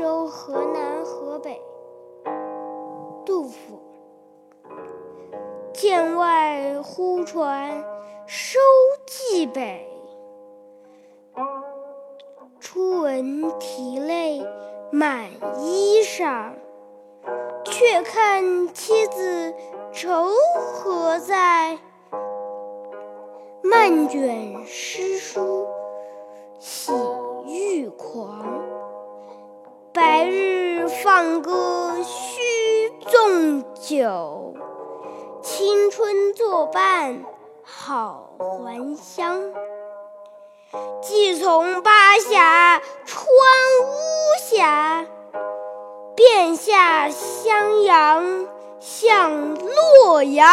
州，河南河北。杜甫。剑外忽传收蓟北，初闻涕泪满衣裳。却看妻子愁何在，漫卷诗书放歌须纵酒，青春作伴好还乡。即从巴峡穿巫峡，便下襄阳向洛阳。